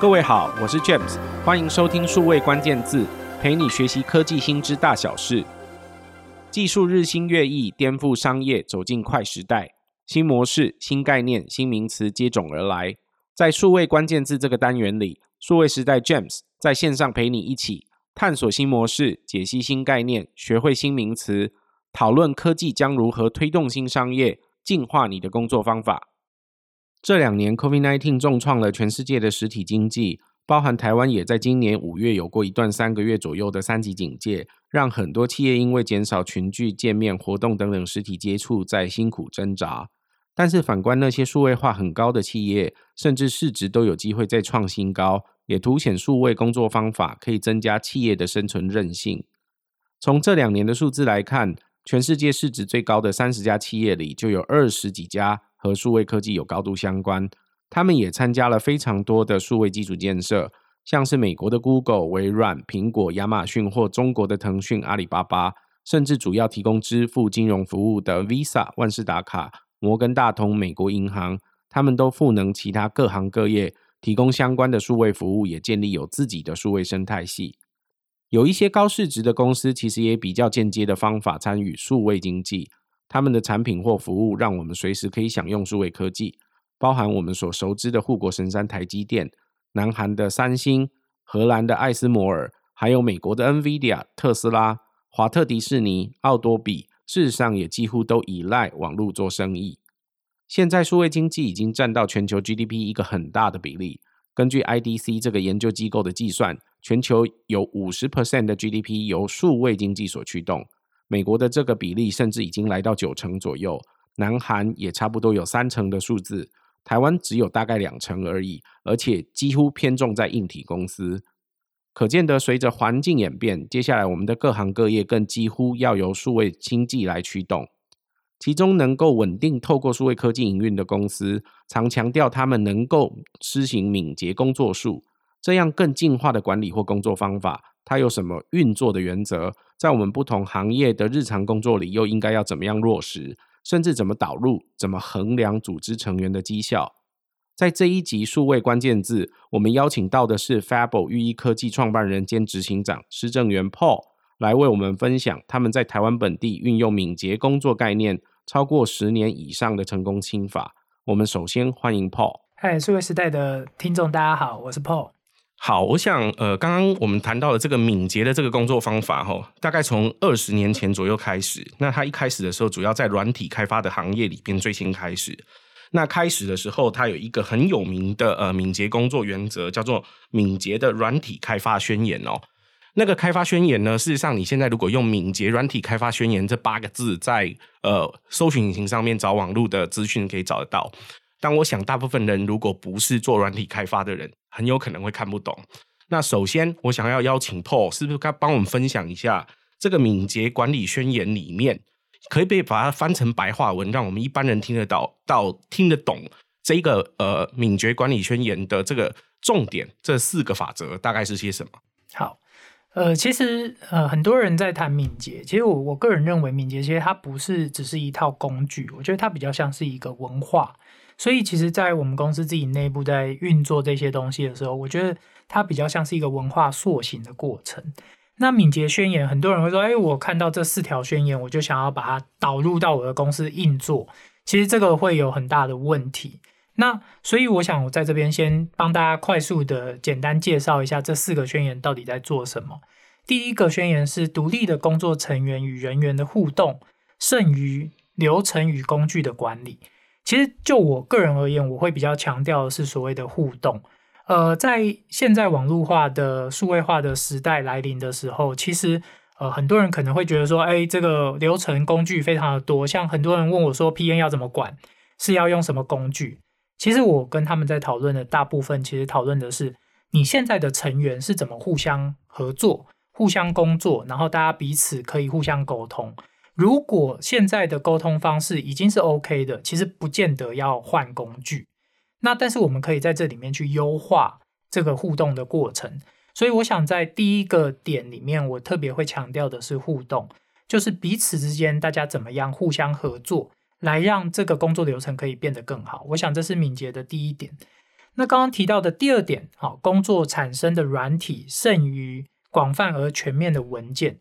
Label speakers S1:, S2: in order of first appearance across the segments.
S1: 各位好，我是 James，欢迎收听数位关键字，陪你学习科技新知大小事。技术日新月异，颠覆商业，走进快时代。新模式、新概念、新名词接踵而来。在数位关键字这个单元里，数位时代 James 在线上陪你一起探索新模式，解析新概念，学会新名词，讨论科技将如何推动新商业，进化你的工作方法。这两年，COVID-19 重创了全世界的实体经济，包含台湾也在今年五月有过一段三个月左右的三级警戒，让很多企业因为减少群聚、见面、活动等等实体接触，在辛苦挣扎。但是反观那些数位化很高的企业，甚至市值都有机会再创新高，也凸显数位工作方法可以增加企业的生存韧性。从这两年的数字来看，全世界市值最高的三十家企业里，就有二十几家和数位科技有高度相关。他们也参加了非常多的数位基础建设，像是美国的 Google、微软、苹果、亚马逊或中国的腾讯、阿里巴巴，甚至主要提供支付金融服务的 Visa、万事达卡。摩根大通、美国银行，他们都赋能其他各行各业，提供相关的数位服务，也建立有自己的数位生态系。有一些高市值的公司，其实也比较间接的方法参与数位经济。他们的产品或服务，让我们随时可以享用数位科技，包含我们所熟知的护国神山台积电、南韩的三星、荷兰的艾斯摩尔，还有美国的 NVIDIA、特斯拉、华特迪士尼、奥多比。事实上，也几乎都依赖网络做生意。现在，数位经济已经占到全球 GDP 一个很大的比例。根据 IDC 这个研究机构的计算，全球有五十 percent 的 GDP 由数位经济所驱动。美国的这个比例甚至已经来到九成左右，南韩也差不多有三成的数字，台湾只有大概两成而已，而且几乎偏重在硬体公司。可见得，随着环境演变，接下来我们的各行各业更几乎要由数位经济来驱动。其中能够稳定透过数位科技营运的公司，常强调他们能够施行敏捷工作术，这样更进化的管理或工作方法，它有什么运作的原则？在我们不同行业的日常工作里，又应该要怎么样落实？甚至怎么导入？怎么衡量组织成员的绩效？在这一集数位关键字，我们邀请到的是 Fable 寓意科技创办人兼执行长施正元 Paul 来为我们分享他们在台湾本地运用敏捷工作概念超过十年以上的成功心法。我们首先欢迎 Paul。
S2: 嗨，数位时代的听众，大家好，我是 Paul。
S1: 好，我想呃，刚刚我们谈到的这个敏捷的这个工作方法，哈，大概从二十年前左右开始。那它一开始的时候，主要在软体开发的行业里边最先开始。那开始的时候，它有一个很有名的呃敏捷工作原则，叫做敏捷的软体开发宣言哦。那个开发宣言呢，事实上你现在如果用敏捷软体开发宣言这八个字在呃搜寻引擎上面找网络的资讯可以找得到。但我想大部分人如果不是做软体开发的人，很有可能会看不懂。那首先我想要邀请 Paul，是不是该帮我们分享一下这个敏捷管理宣言里面？可以被把它翻成白话文，让我们一般人听得到、到听得懂这一个呃敏捷管理宣言的这个重点，这四个法则大概是些什么？
S2: 好，呃，其实呃很多人在谈敏捷，其实我我个人认为敏捷其实它不是只是一套工具，我觉得它比较像是一个文化。所以其实，在我们公司自己内部在运作这些东西的时候，我觉得它比较像是一个文化塑形的过程。那敏捷宣言，很多人会说：“哎，我看到这四条宣言，我就想要把它导入到我的公司运作。”其实这个会有很大的问题。那所以我想，我在这边先帮大家快速的简单介绍一下这四个宣言到底在做什么。第一个宣言是独立的工作成员与人员的互动剩余流程与工具的管理。其实就我个人而言，我会比较强调的是所谓的互动。呃，在现在网络化的数位化的时代来临的时候，其实呃很多人可能会觉得说，哎，这个流程工具非常的多，像很多人问我说，P N 要怎么管，是要用什么工具？其实我跟他们在讨论的大部分，其实讨论的是你现在的成员是怎么互相合作、互相工作，然后大家彼此可以互相沟通。如果现在的沟通方式已经是 OK 的，其实不见得要换工具。那但是我们可以在这里面去优化这个互动的过程，所以我想在第一个点里面，我特别会强调的是互动，就是彼此之间大家怎么样互相合作，来让这个工作流程可以变得更好。我想这是敏捷的第一点。那刚刚提到的第二点，好，工作产生的软体剩余广泛而全面的文件。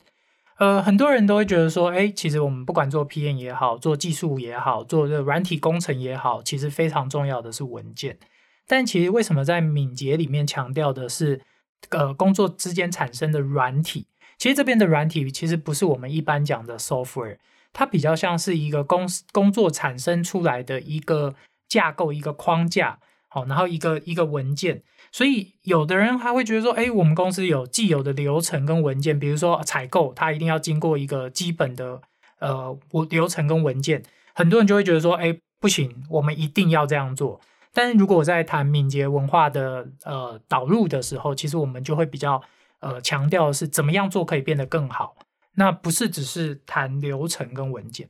S2: 呃，很多人都会觉得说，哎，其实我们不管做 PM 也好，做技术也好，做这个软体工程也好，其实非常重要的是文件。但其实为什么在敏捷里面强调的是，呃，工作之间产生的软体？其实这边的软体其实不是我们一般讲的 software，它比较像是一个工工作产生出来的一个架构、一个框架。好，然后一个一个文件，所以有的人还会觉得说，哎，我们公司有既有的流程跟文件，比如说采购，它一定要经过一个基本的呃流程跟文件，很多人就会觉得说，哎，不行，我们一定要这样做。但是如果我在谈敏捷文化的呃导入的时候，其实我们就会比较呃强调是怎么样做可以变得更好，那不是只是谈流程跟文件。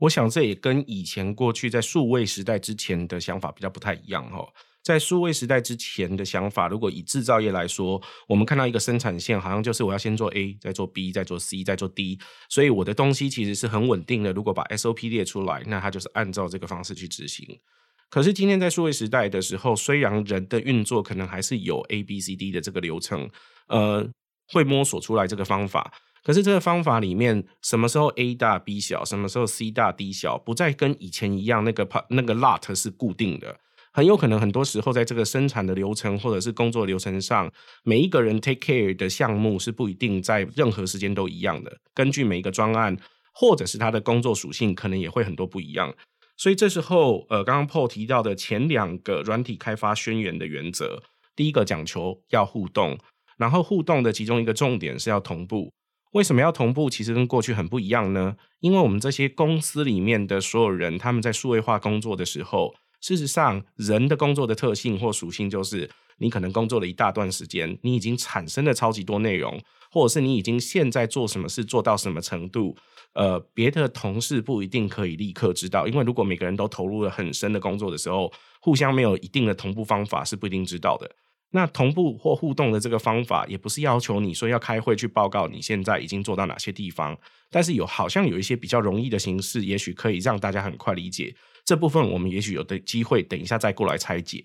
S1: 我想这也跟以前过去在数位时代之前的想法比较不太一样哈。在数位时代之前的想法，如果以制造业来说，我们看到一个生产线，好像就是我要先做 A，再做 B，再做 C，再做 D，所以我的东西其实是很稳定的。如果把 SOP 列出来，那它就是按照这个方式去执行。可是今天在数位时代的时候，虽然人的运作可能还是有 A、B、C、D 的这个流程，呃，会摸索出来这个方法。可是这个方法里面，什么时候 A 大 B 小，什么时候 C 大 D 小，不再跟以前一样，那个那个 lot 是固定的。很有可能很多时候，在这个生产的流程或者是工作流程上，每一个人 take care 的项目是不一定在任何时间都一样的。根据每一个专案或者是他的工作属性，可能也会很多不一样。所以这时候，呃，刚刚 Paul 提到的前两个软体开发宣言的原则，第一个讲求要互动，然后互动的其中一个重点是要同步。为什么要同步？其实跟过去很不一样呢？因为我们这些公司里面的所有人，他们在数位化工作的时候，事实上，人的工作的特性或属性就是，你可能工作了一大段时间，你已经产生了超级多内容，或者是你已经现在做什么事做到什么程度，呃，别的同事不一定可以立刻知道，因为如果每个人都投入了很深的工作的时候，互相没有一定的同步方法，是不一定知道的。那同步或互动的这个方法，也不是要求你说要开会去报告你现在已经做到哪些地方，但是有好像有一些比较容易的形式，也许可以让大家很快理解这部分。我们也许有的机会，等一下再过来拆解。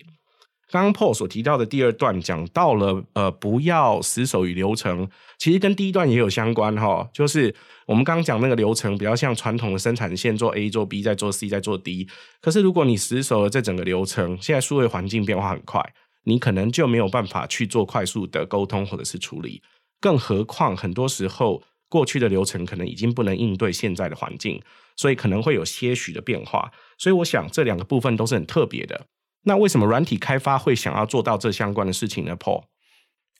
S1: 刚刚 Paul 所提到的第二段讲到了，呃，不要死守于流程，其实跟第一段也有相关哈，就是我们刚刚讲那个流程比较像传统的生产线，做 A 做 B 再做 C 再做 D，可是如果你死守了这整个流程，现在数位环境变化很快。你可能就没有办法去做快速的沟通或者是处理，更何况很多时候过去的流程可能已经不能应对现在的环境，所以可能会有些许的变化。所以我想这两个部分都是很特别的。那为什么软体开发会想要做到这相关的事情呢？Paul？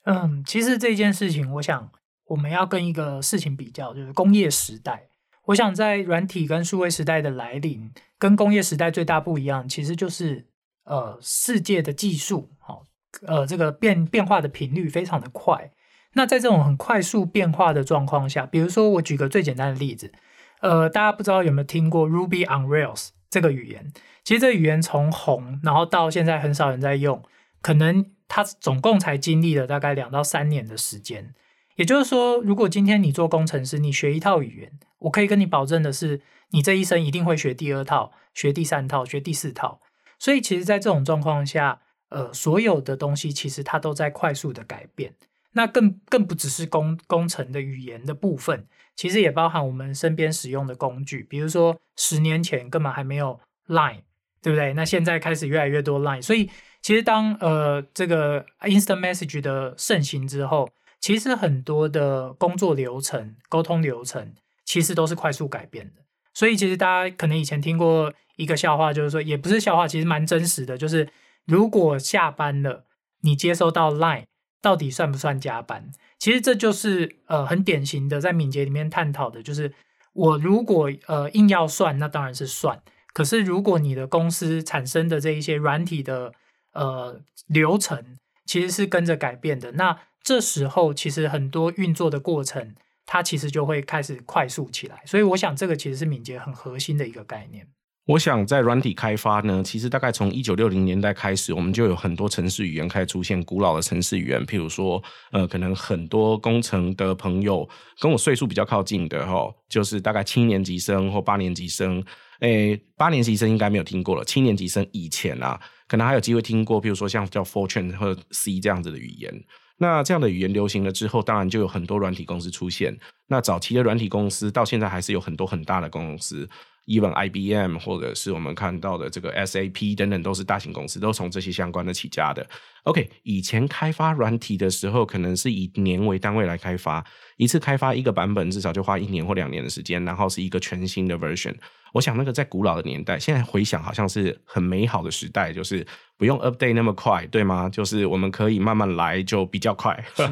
S2: 嗯，其实这件事情，我想我们要跟一个事情比较，就是工业时代。我想在软体跟数位时代的来临，跟工业时代最大不一样，其实就是。呃，世界的技术，好，呃，这个变变化的频率非常的快。那在这种很快速变化的状况下，比如说我举个最简单的例子，呃，大家不知道有没有听过 Ruby on Rails 这个语言？其实这个语言从红，然后到现在很少人在用，可能它总共才经历了大概两到三年的时间。也就是说，如果今天你做工程师，你学一套语言，我可以跟你保证的是，你这一生一定会学第二套、学第三套、学第四套。所以，其实，在这种状况下，呃，所有的东西其实它都在快速的改变。那更更不只是工工程的语言的部分，其实也包含我们身边使用的工具。比如说，十年前根本还没有 Line，对不对？那现在开始越来越多 Line。所以，其实当呃这个 Instant Message 的盛行之后，其实很多的工作流程、沟通流程，其实都是快速改变的。所以，其实大家可能以前听过。一个笑话就是说，也不是笑话，其实蛮真实的。就是如果下班了，你接收到 Line，到底算不算加班？其实这就是呃很典型的在敏捷里面探讨的，就是我如果呃硬要算，那当然是算。可是如果你的公司产生的这一些软体的呃流程其实是跟着改变的，那这时候其实很多运作的过程，它其实就会开始快速起来。所以我想这个其实是敏捷很核心的一个概念。
S1: 我想在软体开发呢，其实大概从一九六零年代开始，我们就有很多程式语言开始出现，古老的程式语言，譬如说，呃，可能很多工程的朋友跟我岁数比较靠近的哈，就是大概七年级生或八年级生，诶，八年级生应该没有听过了，七年级生以前啊，可能还有机会听过，譬如说像叫 Fortran 或 C 这样子的语言。那这样的语言流行了之后，当然就有很多软体公司出现。那早期的软体公司到现在还是有很多很大的公司。Even IBM 或者是我们看到的这个 SAP 等等，都是大型公司，都从这些相关的起家的。OK，以前开发软体的时候，可能是以年为单位来开发，一次开发一个版本至少就花一年或两年的时间，然后是一个全新的 version。我想那个在古老的年代，现在回想好像是很美好的时代，就是不用 update 那么快，对吗？就是我们可以慢慢来，就比较快。是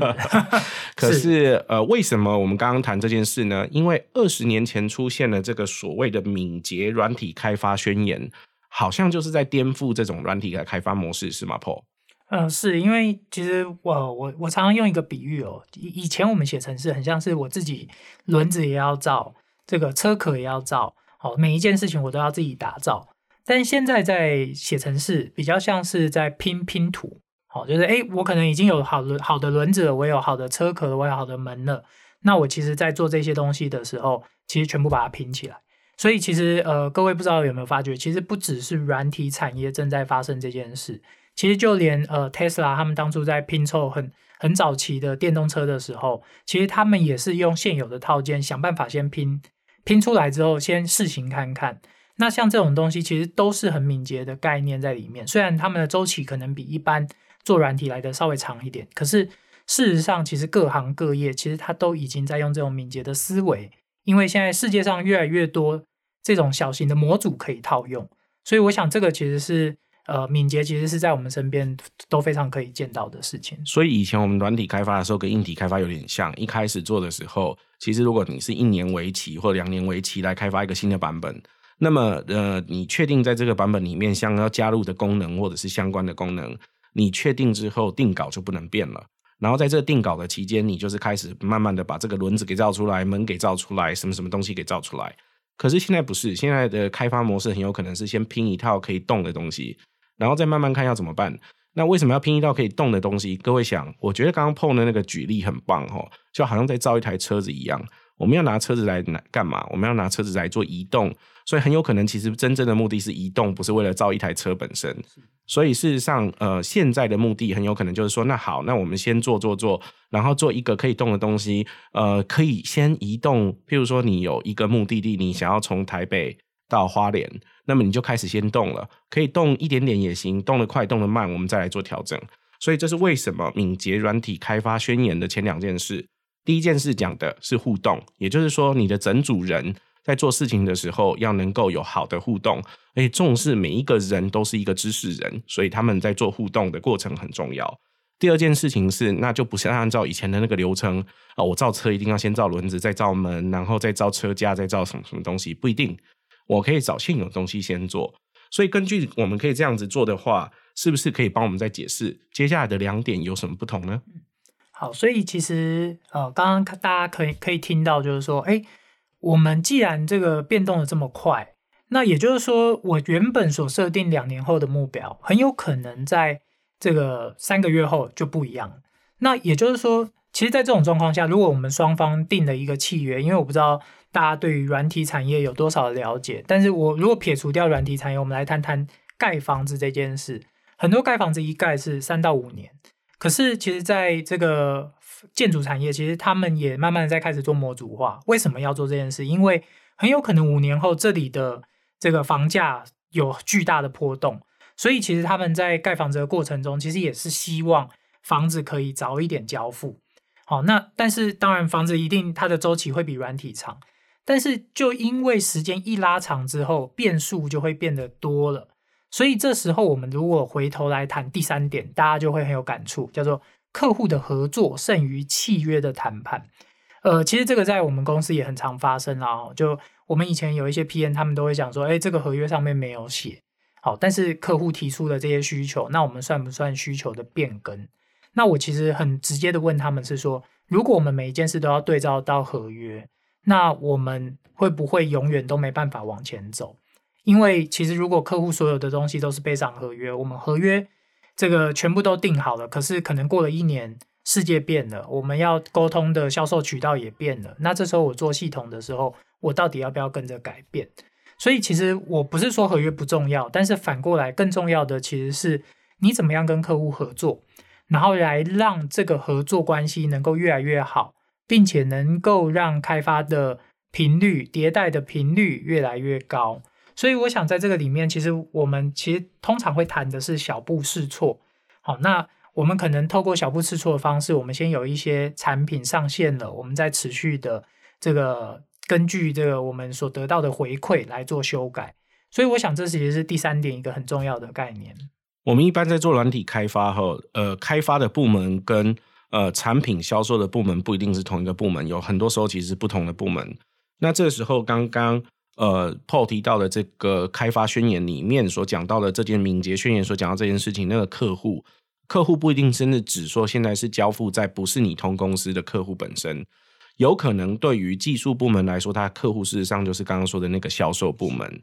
S1: 可是呃，为什么我们刚刚谈这件事呢？因为二十年前出现了这个所谓的敏捷软体开发宣言，好像就是在颠覆这种软体的开发模式，是吗，Paul？
S2: 嗯、呃，是因为其实我我我常常用一个比喻哦，以以前我们写程式很像是我自己轮子也要造，这个车壳也要造。好，每一件事情我都要自己打造，但现在在写程式，比较像是在拼拼图。好，就是诶，我可能已经有好轮好的轮子了，我有好的车壳了，我有好的门了。那我其实，在做这些东西的时候，其实全部把它拼起来。所以，其实呃，各位不知道有没有发觉，其实不只是软体产业正在发生这件事，其实就连呃 Tesla 他们当初在拼凑很很早期的电动车的时候，其实他们也是用现有的套件想办法先拼。拼出来之后，先试行看看。那像这种东西，其实都是很敏捷的概念在里面。虽然他们的周期可能比一般做软体来的稍微长一点，可是事实上，其实各行各业其实它都已经在用这种敏捷的思维。因为现在世界上越来越多这种小型的模组可以套用，所以我想这个其实是。呃，敏捷其实是在我们身边都非常可以见到的事情。
S1: 所以以前我们软体开发的时候，跟硬体开发有点像。一开始做的时候，其实如果你是一年为期或两年为期来开发一个新的版本，那么呃，你确定在这个版本里面想要加入的功能或者是相关的功能，你确定之后定稿就不能变了。然后在这个定稿的期间，你就是开始慢慢的把这个轮子给造出来，门给造出来，什么什么东西给造出来。可是现在不是，现在的开发模式很有可能是先拼一套可以动的东西。然后再慢慢看要怎么办。那为什么要拼一道可以动的东西？各位想，我觉得刚刚 Paul 的那个举例很棒哦，就好像在造一台车子一样。我们要拿车子来拿干嘛？我们要拿车子来做移动，所以很有可能其实真正的目的是移动，不是为了造一台车本身。所以事实上，呃，现在的目的很有可能就是说，那好，那我们先做做做，然后做一个可以动的东西，呃，可以先移动。譬如说，你有一个目的地，你想要从台北到花莲。那么你就开始先动了，可以动一点点也行，动得快，动得慢，我们再来做调整。所以这是为什么敏捷软体开发宣言的前两件事。第一件事讲的是互动，也就是说你的整组人在做事情的时候要能够有好的互动，而且重视每一个人都是一个知识人，所以他们在做互动的过程很重要。第二件事情是，那就不是按照以前的那个流程啊，我造车一定要先造轮子，再造门，然后再造车架，再造什么什么东西，不一定。我可以找现有东西先做，所以根据我们可以这样子做的话，是不是可以帮我们再解释接下来的两点有什么不同呢？
S2: 好，所以其实呃，刚刚大家可以可以听到，就是说，哎，我们既然这个变动的这么快，那也就是说，我原本所设定两年后的目标，很有可能在这个三个月后就不一样。那也就是说，其实，在这种状况下，如果我们双方定了一个契约，因为我不知道。大家对于软体产业有多少的了解？但是我如果撇除掉软体产业，我们来谈谈盖房子这件事。很多盖房子一盖是三到五年，可是其实在这个建筑产业，其实他们也慢慢在开始做模组化。为什么要做这件事？因为很有可能五年后这里的这个房价有巨大的波动，所以其实他们在盖房子的过程中，其实也是希望房子可以早一点交付。好，那但是当然房子一定它的周期会比软体长。但是，就因为时间一拉长之后，变数就会变得多了。所以这时候，我们如果回头来谈第三点，大家就会很有感触，叫做客户的合作胜于契约的谈判。呃，其实这个在我们公司也很常发生啊。就我们以前有一些 PM，他们都会讲说：“哎，这个合约上面没有写。”好，但是客户提出的这些需求，那我们算不算需求的变更？那我其实很直接的问他们是说：如果我们每一件事都要对照到合约，那我们会不会永远都没办法往前走？因为其实如果客户所有的东西都是背上合约，我们合约这个全部都定好了，可是可能过了一年，世界变了，我们要沟通的销售渠道也变了。那这时候我做系统的时候，我到底要不要跟着改变？所以其实我不是说合约不重要，但是反过来更重要的其实是你怎么样跟客户合作，然后来让这个合作关系能够越来越好，并且能够让开发的频率、迭代的频率越来越高。所以我想在这个里面，其实我们其实通常会谈的是小步试错。好，那我们可能透过小步试错的方式，我们先有一些产品上线了，我们再持续的这个。根据这个我们所得到的回馈来做修改，所以我想这其实是第三点一个很重要的概念。
S1: 我们一般在做软体开发后，呃，开发的部门跟呃产品销售的部门不一定是同一个部门，有很多时候其实是不同的部门。那这个时候刚刚呃 Paul 提到的这个开发宣言里面所讲到的这件敏捷宣言所讲到这件事情，那个客户客户不一定真的只说现在是交付在不是你通公司的客户本身。有可能对于技术部门来说，他客户事实上就是刚刚说的那个销售部门。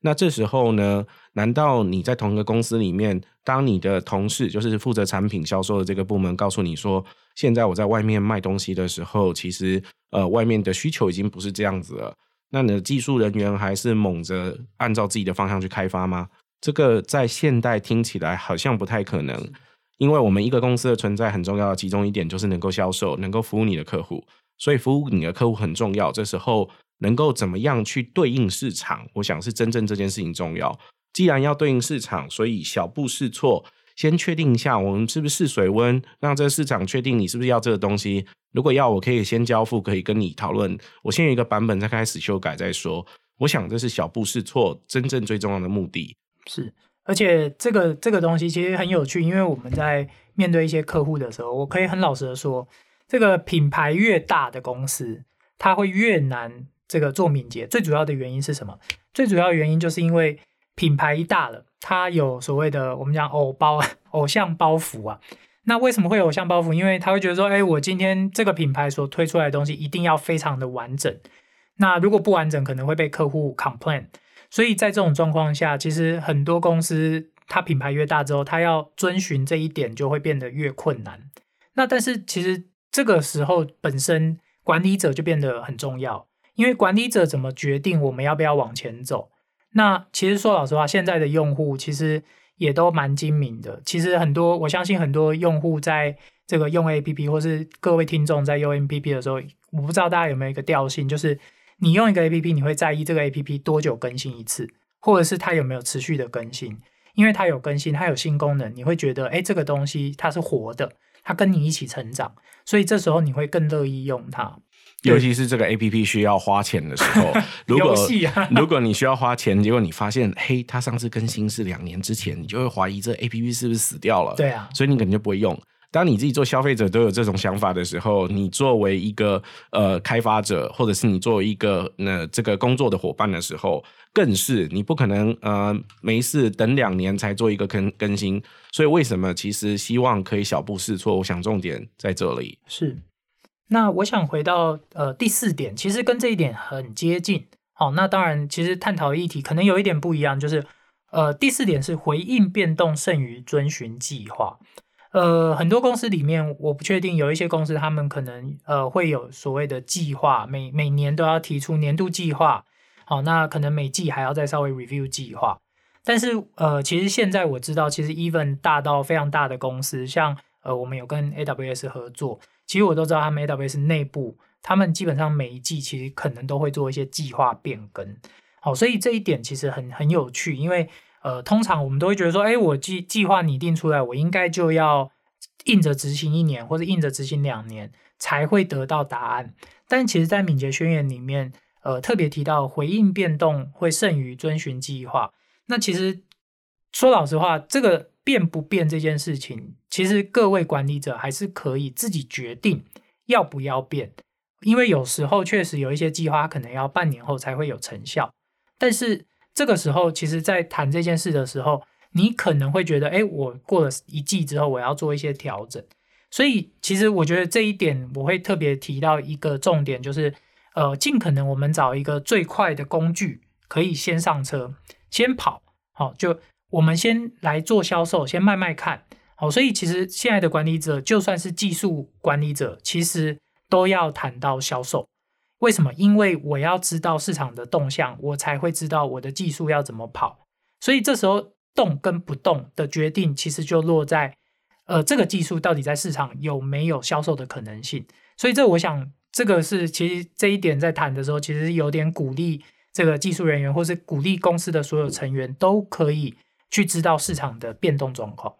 S1: 那这时候呢，难道你在同一个公司里面，当你的同事就是负责产品销售的这个部门告诉你说，现在我在外面卖东西的时候，其实呃外面的需求已经不是这样子了，那你的技术人员还是猛着按照自己的方向去开发吗？这个在现代听起来好像不太可能，因为我们一个公司的存在很重要的其中一点就是能够销售，能够服务你的客户。所以服务你的客户很重要，这时候能够怎么样去对应市场，我想是真正这件事情重要。既然要对应市场，所以小步试错，先确定一下我们是不是试水温，让这个市场确定你是不是要这个东西。如果要，我可以先交付，可以跟你讨论。我先有一个版本，再开始修改再说。我想这是小步试错真正最重要的目的。
S2: 是，而且这个这个东西其实很有趣，因为我们在面对一些客户的时候，我可以很老实的说。这个品牌越大的公司，它会越难这个做敏捷。最主要的原因是什么？最主要原因就是因为品牌一大了，它有所谓的我们讲偶包、偶像包袱啊。那为什么会有偶像包袱？因为他会觉得说，哎，我今天这个品牌所推出来的东西一定要非常的完整。那如果不完整，可能会被客户 complain。所以在这种状况下，其实很多公司它品牌越大之后，它要遵循这一点就会变得越困难。那但是其实。这个时候，本身管理者就变得很重要，因为管理者怎么决定我们要不要往前走？那其实说老实话，现在的用户其实也都蛮精明的。其实很多，我相信很多用户在这个用 APP，或是各位听众在用 APP 的时候，我不知道大家有没有一个调性，就是你用一个 APP，你会在意这个 APP 多久更新一次，或者是它有没有持续的更新？因为它有更新，它有新功能，你会觉得，哎，这个东西它是活的。它跟你一起成长，所以这时候你会更乐意用它。
S1: 尤其是这个 APP 需要花钱的时候，如果
S2: 啊、
S1: 如果你需要花钱，结果你发现，嘿，它上次更新是两年之前，你就会怀疑这 APP 是不是死掉了？
S2: 对啊，
S1: 所以你可能就不会用。当你自己做消费者都有这种想法的时候，你作为一个呃开发者，或者是你作为一个那、呃、这个工作的伙伴的时候，更是你不可能呃没事等两年才做一个更更新。所以为什么其实希望可以小步试错？我想重点在这里。
S2: 是。那我想回到呃第四点，其实跟这一点很接近。好，那当然其实探讨议题可能有一点不一样，就是呃第四点是回应变动胜于遵循计划。呃，很多公司里面，我不确定有一些公司，他们可能呃会有所谓的计划，每每年都要提出年度计划，好，那可能每季还要再稍微 review 计划。但是呃，其实现在我知道，其实 even 大到非常大的公司，像呃我们有跟 AWS 合作，其实我都知道他们 AWS 内部，他们基本上每一季其实可能都会做一些计划变更。好，所以这一点其实很很有趣，因为。呃，通常我们都会觉得说，哎，我计计划拟定出来，我应该就要硬着执行一年，或者硬着执行两年，才会得到答案。但其实，在敏捷宣言里面，呃，特别提到回应变动会胜于遵循计划。那其实说老实话，这个变不变这件事情，其实各位管理者还是可以自己决定要不要变，因为有时候确实有一些计划可能要半年后才会有成效，但是。这个时候，其实，在谈这件事的时候，你可能会觉得，哎，我过了一季之后，我要做一些调整。所以，其实我觉得这一点，我会特别提到一个重点，就是，呃，尽可能我们找一个最快的工具，可以先上车，先跑。好，就我们先来做销售，先卖卖看。好，所以其实现在的管理者，就算是技术管理者，其实都要谈到销售。为什么？因为我要知道市场的动向，我才会知道我的技术要怎么跑。所以这时候动跟不动的决定，其实就落在呃这个技术到底在市场有没有销售的可能性。所以这我想，这个是其实这一点在谈的时候，其实有点鼓励这个技术人员，或是鼓励公司的所有成员都可以去知道市场的变动状况。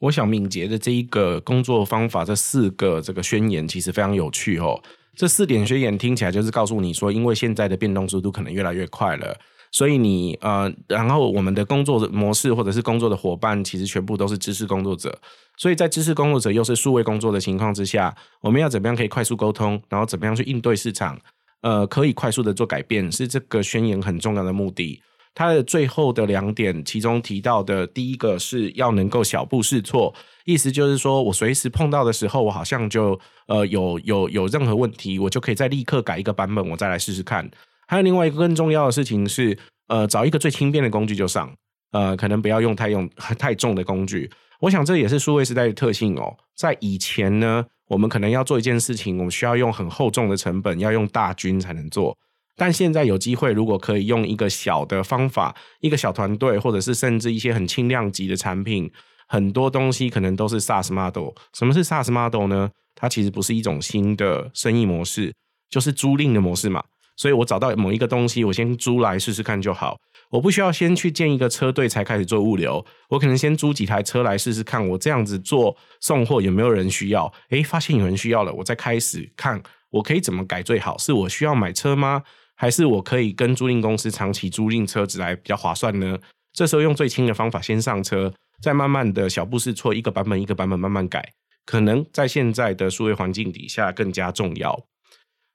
S1: 我想敏捷的这一个工作方法，这四个这个宣言其实非常有趣哦。这四点宣言听起来就是告诉你说，因为现在的变动速度可能越来越快了，所以你呃，然后我们的工作模式或者是工作的伙伴，其实全部都是知识工作者。所以在知识工作者又是数位工作的情况之下，我们要怎么样可以快速沟通，然后怎么样去应对市场，呃，可以快速的做改变，是这个宣言很重要的目的。它的最后的两点，其中提到的第一个是要能够小步试错，意思就是说我随时碰到的时候，我好像就呃有有有任何问题，我就可以再立刻改一个版本，我再来试试看。还有另外一个更重要的事情是，呃，找一个最轻便的工具就上，呃，可能不要用太用 太重的工具。我想这也是数位时代的特性哦。在以前呢，我们可能要做一件事情，我们需要用很厚重的成本，要用大军才能做。但现在有机会，如果可以用一个小的方法，一个小团队，或者是甚至一些很轻量级的产品，很多东西可能都是 SaaS model。什么是 SaaS model 呢？它其实不是一种新的生意模式，就是租赁的模式嘛。所以我找到某一个东西，我先租来试试看就好。我不需要先去建一个车队才开始做物流，我可能先租几台车来试试看，我这样子做送货有没有人需要？诶，发现有人需要了，我再开始看我可以怎么改最好。是我需要买车吗？还是我可以跟租赁公司长期租赁车子来比较划算呢？这时候用最轻的方法先上车，再慢慢的小步试错，一个版本一个版本慢慢改，可能在现在的数位环境底下更加重要。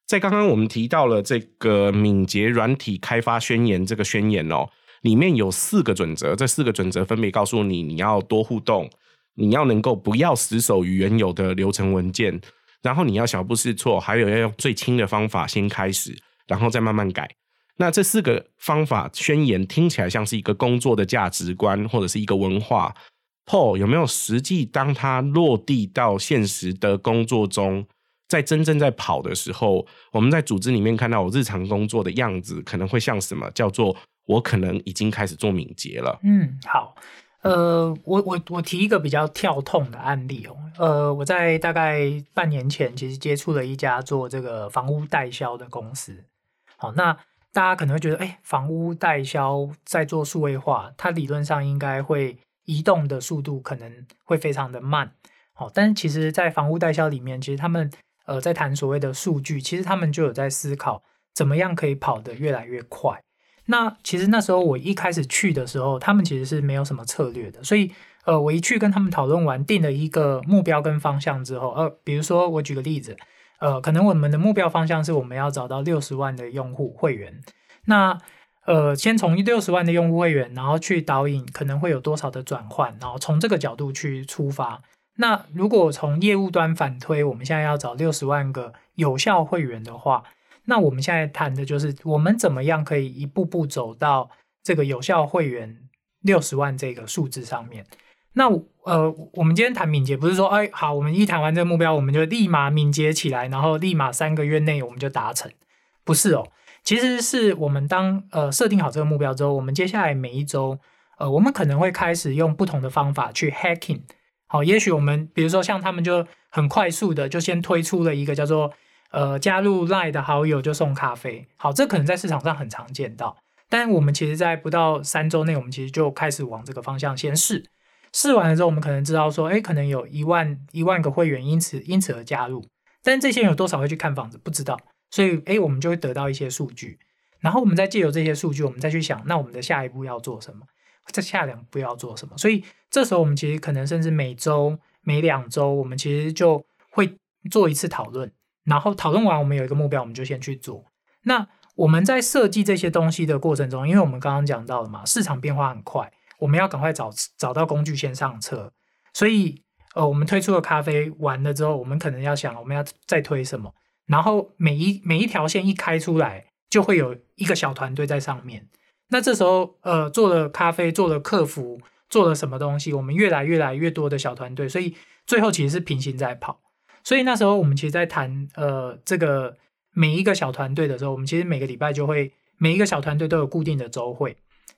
S1: 在刚刚我们提到了这个敏捷软体开发宣言，这个宣言哦，里面有四个准则，这四个准则分别告诉你你要多互动，你要能够不要死守于原有的流程文件，然后你要小步试错，还有要用最轻的方法先开始。然后再慢慢改。那这四个方法宣言听起来像是一个工作的价值观，或者是一个文化。Paul 有没有实际当它落地到现实的工作中，在真正在跑的时候，我们在组织里面看到我日常工作的样子，可能会像什么？叫做我可能已经开始做敏捷了。
S2: 嗯，好。呃，我我我提一个比较跳痛的案例哦。呃，我在大概半年前，其实接触了一家做这个房屋代销的公司。好，那大家可能会觉得，哎，房屋代销在做数位化，它理论上应该会移动的速度可能会非常的慢。好，但是其实，在房屋代销里面，其实他们呃在谈所谓的数据，其实他们就有在思考怎么样可以跑得越来越快。那其实那时候我一开始去的时候，他们其实是没有什么策略的，所以呃，我一去跟他们讨论完，定了一个目标跟方向之后，呃，比如说我举个例子。呃，可能我们的目标方向是我们要找到六十万的用户会员。那呃，先从六十万的用户会员，然后去导引可能会有多少的转换，然后从这个角度去出发。那如果从业务端反推，我们现在要找六十万个有效会员的话，那我们现在谈的就是我们怎么样可以一步步走到这个有效会员六十万这个数字上面。那呃，我们今天谈敏捷，不是说，哎，好，我们一谈完这个目标，我们就立马敏捷起来，然后立马三个月内我们就达成，不是哦。其实是我们当呃设定好这个目标之后，我们接下来每一周，呃，我们可能会开始用不同的方法去 hacking。好，也许我们比如说像他们就很快速的就先推出了一个叫做呃加入 Line 的好友就送咖啡，好，这可能在市场上很常见到，但我们其实在不到三周内，我们其实就开始往这个方向先试。试完了之后，我们可能知道说，哎，可能有一万一万个会员因此因此而加入，但这些人有多少会去看房子，不知道，所以，哎，我们就会得到一些数据，然后我们再借由这些数据，我们再去想，那我们的下一步要做什么？这下两步要做什么？所以这时候我们其实可能甚至每周、每两周，我们其实就会做一次讨论，然后讨论完，我们有一个目标，我们就先去做。那我们在设计这些东西的过程中，因为我们刚刚讲到了嘛，市场变化很快。我们要赶快找找到工具先上车，所以呃，我们推出了咖啡完了之后，我们可能要想我们要再推什么，然后每一每一条线一开出来，就会有一个小团队在上面。那这时候呃，做了咖啡，做了客服，做了什么东西，我们越来越来越多的小团队，所以最后其实是平行在跑。所以那时候我们其实在谈呃这个每一个小团队的时候，我们其实每个礼拜就会每一个小团队都有固定的周会。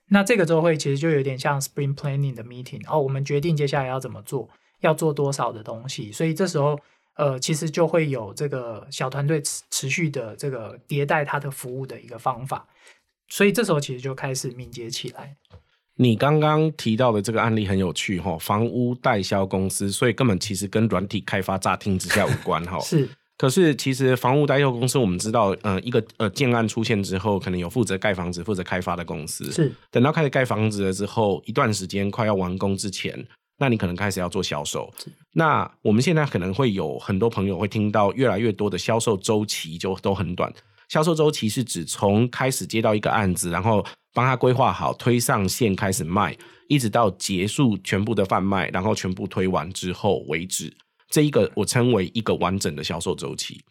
S2: 那这个周会其实就有点像 Spring Planning 的 meeting，哦，我们决定接下来要怎么做，要做多少的东西。所以这时候，呃，其实就会有这个小团队持持续的这个迭代它的服务的一个方法。所以这时候其实就开始敏捷起来。
S1: 你刚刚提到的这个案例很有趣哈，房屋代销公司，所以根本其实跟软体开发乍听之下无关哈。
S2: 是，
S1: 可是其实房屋代销公司，我们知道，呃，一个呃建案出现之后，可能有负责盖房子、负责开发的公司。
S2: 是，
S1: 等到开始盖房子了之后，一段时间快要完工之前，那你可能开始要做销售。那我们现在可能会有很多朋友会听到越来越多的销售周期就都很短。销售周期是指从开始接到一个案子，然后帮他规划好，推上线开始卖，一直到结束全部的贩卖，然后全部推完之后为止。这一个我称为一个完整的销售周期。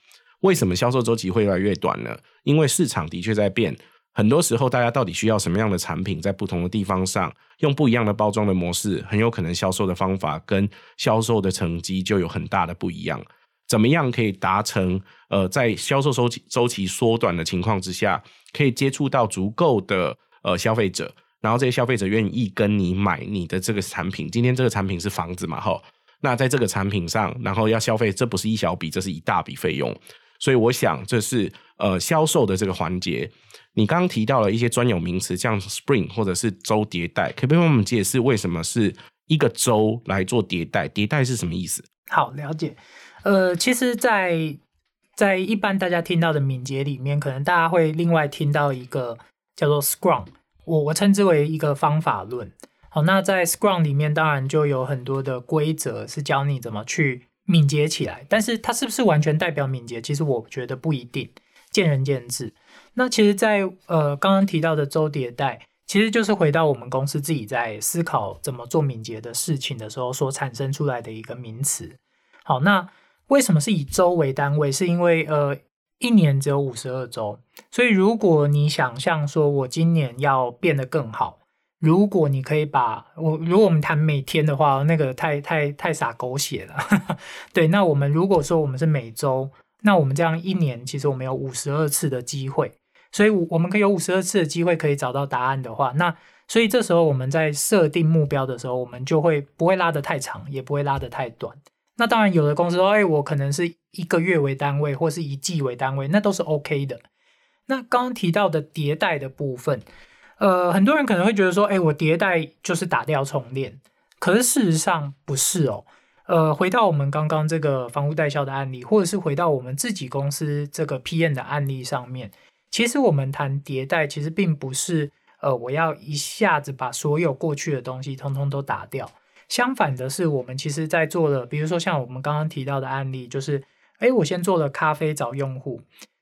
S1: 为什么销售周期会越来越短呢？因为市场的确在变，很多时候大家到底需要什么样的产品，在不同的地方上用不一样的包装的模式，很有可能销售的方法跟销售的成绩就有很大的不一样。怎么样可以达成？呃，在销售周期周期缩短的情况之下，可以接触到足够的呃消费者，然后这些消费者愿意跟你买你的这个产品。今天这个产品是房子嘛？哈，那在这个产品上，然后要消费，这不是一小笔，这是一大笔费用。所以我想，这是呃销售的这个环节。你刚刚提到了一些专有名词，像 Spring 或者是周迭代，可不可以帮我们解释为什么是一个周来做迭代？迭代是什么意思？
S2: 好，了解。呃，其实在，在在一般大家听到的敏捷里面，可能大家会另外听到一个叫做 Scrum，我我称之为一个方法论。好，那在 Scrum 里面，当然就有很多的规则是教你怎么去敏捷起来。但是它是不是完全代表敏捷？其实我觉得不一定，见仁见智。那其实在，在呃刚刚提到的周迭代，其实就是回到我们公司自己在思考怎么做敏捷的事情的时候所产生出来的一个名词。好，那。为什么是以周为单位？是因为呃，一年只有五十二周，所以如果你想象说我今年要变得更好，如果你可以把我，如果我们谈每天的话，那个太太太洒狗血了。对，那我们如果说我们是每周，那我们这样一年其实我们有五十二次的机会，所以我们可以有五十二次的机会可以找到答案的话，那所以这时候我们在设定目标的时候，我们就会不会拉得太长，也不会拉得太短。那当然，有的公司说：“哎，我可能是一个月为单位，或是一季为单位，那都是 OK 的。”那刚刚提到的迭代的部分，呃，很多人可能会觉得说：“哎，我迭代就是打掉重练。”可是事实上不是哦。呃，回到我们刚刚这个房屋代销的案例，或者是回到我们自己公司这个 p n 的案例上面，其实我们谈迭代，其实并不是呃，我要一下子把所有过去的东西通通都打掉。相反的是，我们其实在做的，比如说像我们刚刚提到的案例，就是，哎，我先做了咖啡找用户，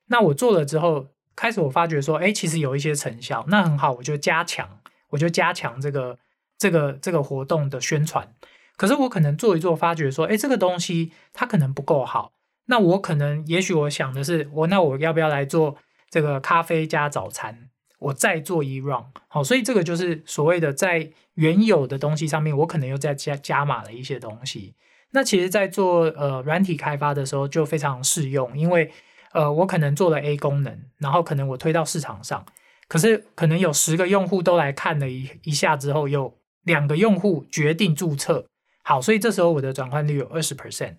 S2: 那我做了之后，开始我发觉说，哎，其实有一些成效，那很好，我就加强，我就加强这个这个这个活动的宣传。可是我可能做一做，发觉说，哎，这个东西它可能不够好，那我可能，也许我想的是，我那我要不要来做这个咖啡加早餐？我再做一 round，好，所以这个就是所谓的在原有的东西上面，我可能又再加加码了一些东西。那其实，在做呃软体开发的时候就非常适用，因为呃我可能做了 A 功能，然后可能我推到市场上，可是可能有十个用户都来看了一一下之后，有两个用户决定注册，好，所以这时候我的转换率有二十 percent，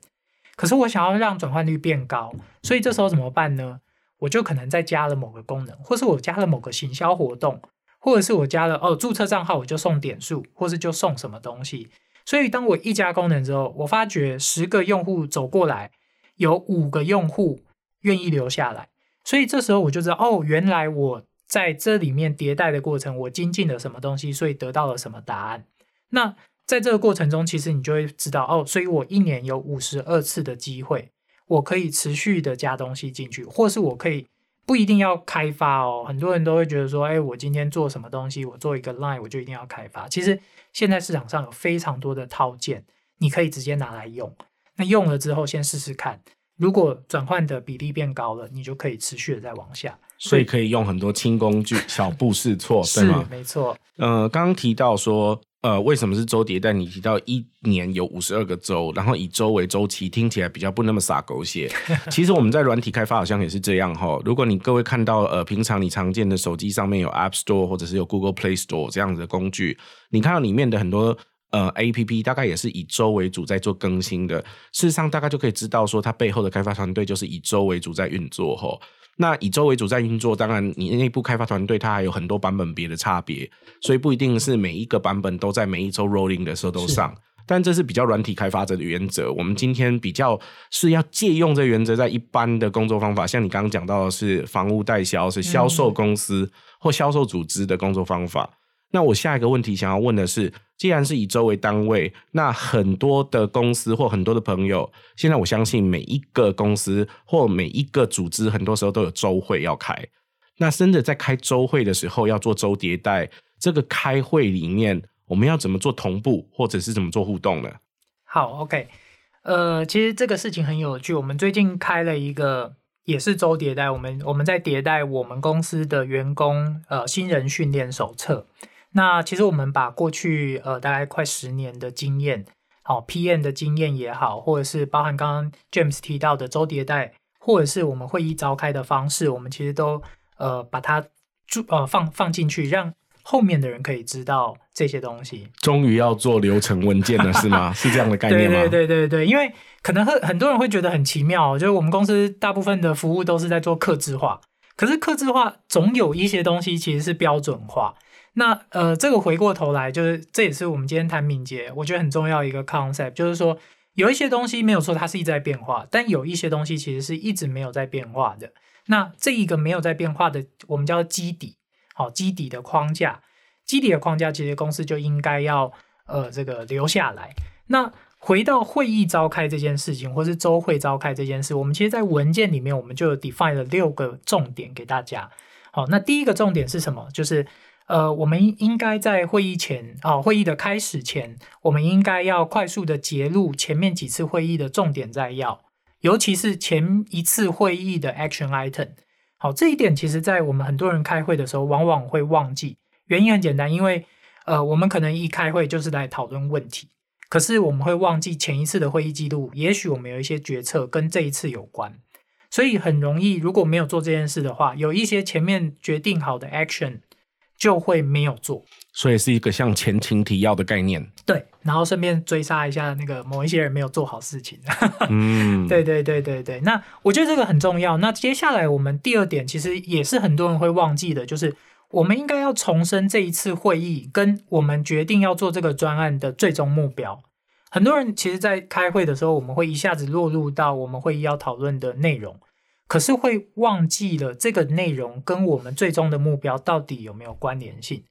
S2: 可是我想要让转换率变高，所以这时候怎么办呢？我就可能再加了某个功能，或是我加了某个行销活动，或者是我加了哦注册账号我就送点数，或是就送什么东西。所以当我一加功能之后，我发觉十个用户走过来，有五个用户愿意留下来。所以这时候我就知道哦，原来我在这里面迭代的过程，我精进了什么东西，所以得到了什么答案。那在这个过程中，其实你就会知道哦，所以我一年有五十二次的机会。我可以持续的加东西进去，或是我可以不一定要开发哦。很多人都会觉得说，哎，我今天做什么东西，我做一个 line 我就一定要开发。其实现在市场上有非常多的套件，你可以直接拿来用。那用了之后先试试看，如果转换的比例变高了，你就可以持续的再往下。
S1: 所以可以用很多轻工具，小步试错，对吗？
S2: 是，没错。
S1: 呃，刚刚提到说。呃，为什么是周迭代？你提到一年有五十二个周，然后以周为周期，听起来比较不那么洒狗血。其实我们在软体开发好像也是这样哈。如果你各位看到呃，平常你常见的手机上面有 App Store 或者是有 Google Play Store 这样子的工具，你看到里面的很多呃 APP，大概也是以周为主在做更新的。事实上，大概就可以知道说，它背后的开发团队就是以周为主在运作哈。那以周为主在运作，当然你内部开发团队它还有很多版本别的差别，所以不一定是每一个版本都在每一周 rolling 的时候都上。但这是比较软体开发者的原则。我们今天比较是要借用这原则，在一般的工作方法，像你刚刚讲到的是房屋代销，是销售公司或销售组织的工作方法。那我下一个问题想要问的是，既然是以周为单位，那很多的公司或很多的朋友，现在我相信每一个公司或每一个组织，很多时候都有周会要开。那真的在开周会的时候，要做周迭代，这个开会里面，我们要怎么做同步，或者是怎么做互动呢？
S2: 好，OK，呃，其实这个事情很有趣。我们最近开了一个也是周迭代，我们我们在迭代我们公司的员工呃新人训练手册。那其实我们把过去呃大概快十年的经验，好 PM 的经验也好，或者是包含刚刚 James 提到的周迭代，或者是我们会议召开的方式，我们其实都呃把它注呃放放进去，让后面的人可以知道这些东西。
S1: 终于要做流程文件了是吗？是这样的概念吗？
S2: 对对对对对，因为可能很很多人会觉得很奇妙，就是我们公司大部分的服务都是在做客制化，可是客制化总有一些东西其实是标准化。那呃，这个回过头来，就是这也是我们今天谈敏捷，我觉得很重要一个 concept，就是说有一些东西没有说它是一直在变化，但有一些东西其实是一直没有在变化的。那这一个没有在变化的，我们叫基底，好，基底的框架，基底的框架，其实公司就应该要呃这个留下来。那回到会议召开这件事情，或是周会召开这件事，我们其实，在文件里面我们就有 define 了六个重点给大家。好，那第一个重点是什么？就是。呃，我们应该在会议前啊，会议的开始前，我们应该要快速的揭露前面几次会议的重点摘要，尤其是前一次会议的 action item。好，这一点其实在我们很多人开会的时候，往往会忘记。原因很简单，因为呃，我们可能一开会就是来讨论问题，可是我们会忘记前一次的会议记录，也许我们有一些决策跟这一次有关，所以很容易如果没有做这件事的话，有一些前面决定好的 action。就会没有做，
S1: 所以是一个像前情提要的概念。
S2: 对，然后顺便追杀一下那个某一些人没有做好事情。
S1: 嗯，
S2: 对对对对对。那我觉得这个很重要。那接下来我们第二点，其实也是很多人会忘记的，就是我们应该要重申这一次会议跟我们决定要做这个专案的最终目标。很多人其实，在开会的时候，我们会一下子落入到我们会议要讨论的内容。可是会忘记了这个内容跟我们最终的目标到底有没有关联性？